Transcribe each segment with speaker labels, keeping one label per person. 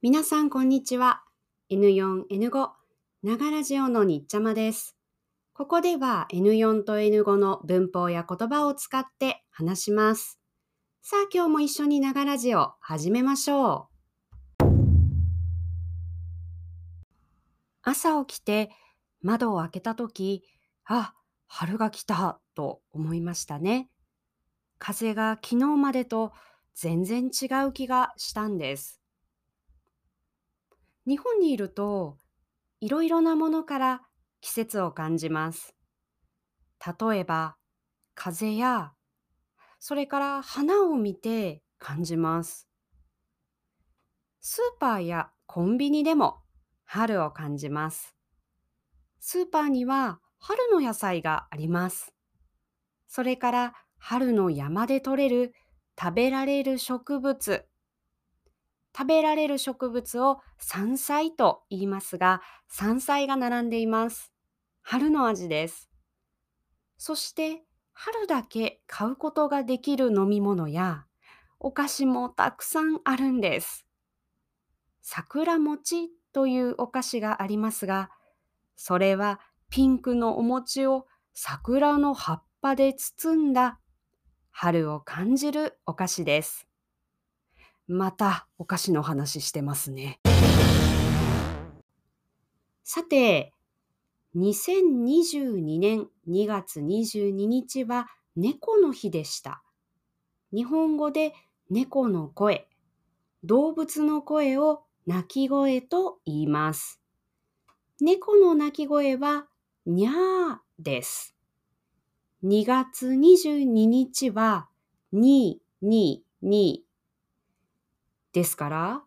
Speaker 1: 皆さんこんにちは。N4、N5、ながラジオのにっちゃまです。ここでは N4 と N5 の文法や言葉を使って話します。さあ今日も一緒にながラジオ始めましょう。朝起きて窓を開けたとき、あ、春が来たと思いましたね。風が昨日までと全然違う気がしたんです。日本にいるといろいろなものから季節を感じます。例えば風やそれから花を見て感じます。スーパーやコンビニでも春を感じます。スーパーには春の野菜があります。それから春の山で採れる食べられる植物。食べられる植物を山菜と言いますが、山菜が並んでいます。春の味です。そして春だけ買うことができる飲み物やお菓子もたくさんあるんです。桜餅というお菓子がありますが、それはピンクのお餅を桜の葉っぱで包んだ春を感じるお菓子です。またお菓子の話してますね。さて、2022年2月22日は猫の日でした。日本語で猫の声、動物の声を鳴き声と言います。猫の鳴き声はにゃーです。2月22日は222ですから、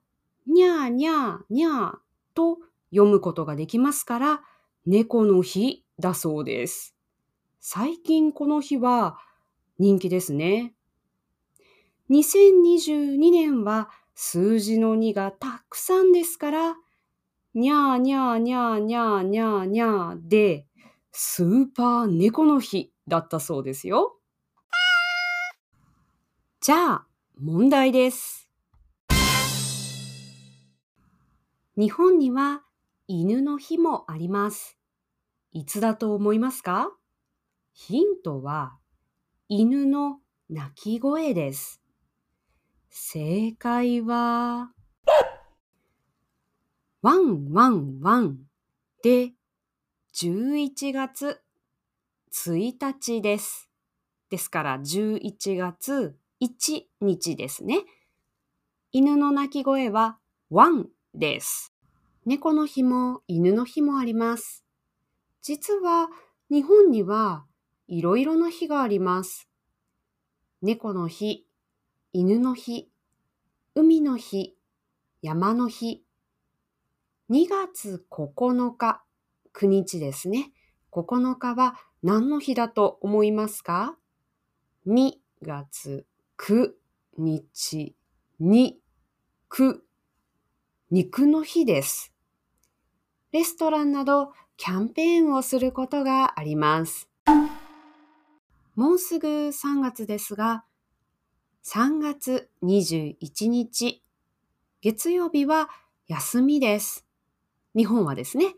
Speaker 1: にゃーにゃーにゃーと読むことができますから、猫の日だそうです。最近この日は人気ですね。2022年は数字の2がたくさんですから、にゃーにゃーにゃーにゃーにゃーにゃーで、スーパー猫の日だったそうですよ。じゃあ、問題です。日本には犬の日もあります。いつだと思いますか？ヒントは犬の鳴き声です。正解は、ワンワンワンで11月1日です。ですから11月1日ですね。犬の鳴き声はワンです。猫の日も犬の日もあります。実は日本にはいろいろな日があります。猫の日、犬の日、海の日、山の日。2月9日、9日ですね。9日は何の日だと思いますか ?2 月9日に9肉の日です。レストランなどキャンペーンをすることがあります。もうすぐ3月ですが、3月21日、月曜日は休みです。日本はですね。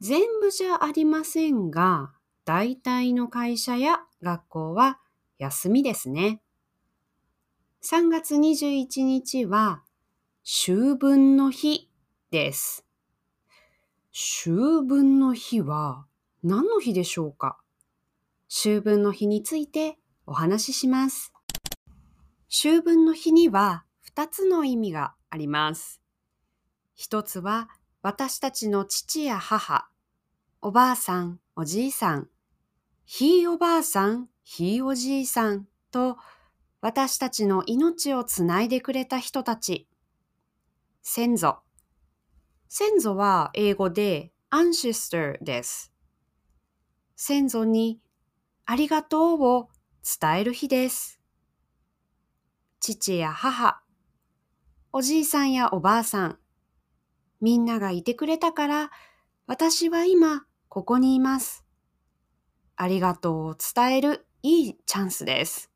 Speaker 1: 全部じゃありませんが、大体の会社や学校は休みですね。3月21日は秋分の日です。秋分の日は何の日でしょうか？秋分の日についてお話しします。秋分の日には2つの意味があります。一つは私たちの父や母、おばあさん、おじいさん、ひいおばあさん、ひいおじいさんと私たちの命をつないでくれた人たち。先祖。先祖は英語で ancestor です。先祖にありがとうを伝える日です。父や母、おじいさんやおばあさん、みんながいてくれたから、私は今ここにいます。ありがとうを伝えるいいチャンスです。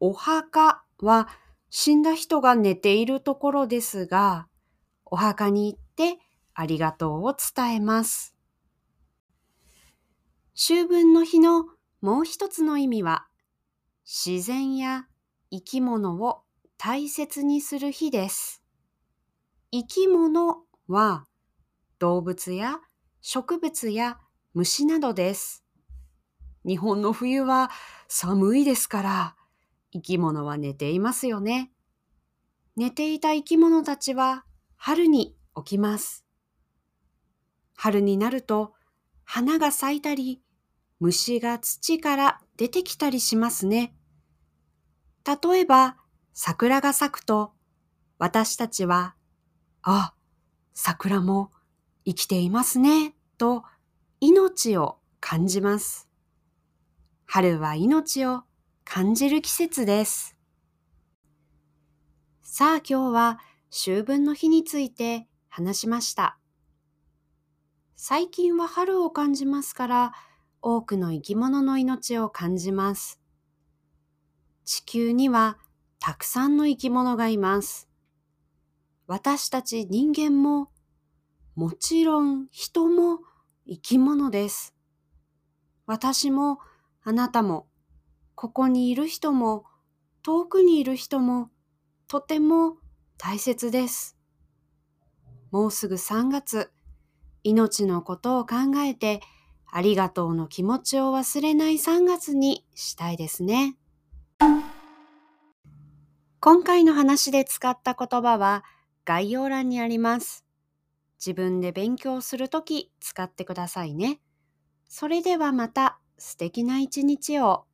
Speaker 1: お墓は死んだ人が寝ているところですが、お墓に行ってありがとうを伝えます。秋分の日のもう一つの意味は、自然や生き物を大切にする日です。生き物は動物や植物や虫などです。日本の冬は寒いですから、生き物は寝ていますよね。寝ていた生き物たちは春に起きます。春になると花が咲いたり、虫が土から出てきたりしますね。例えば、桜が咲くと、私たちは、あ、桜も生きていますね、と命を感じます。春は命を感じる季節です。さあ今日は秋分の日について話しました。最近は春を感じますから、多くの生き物の命を感じます。地球にはたくさんの生き物がいます。私たち人間も、もちろん人も生き物です。私もあなたも、ここにいる人も遠くにいる人もとても大切です。もうすぐ3月。命のことを考えて、ありがとうの気持ちを忘れない3月にしたいですね。今回の話で使った言葉は概要欄にあります。自分で勉強するとき使ってくださいね。それではまた素敵な一日を。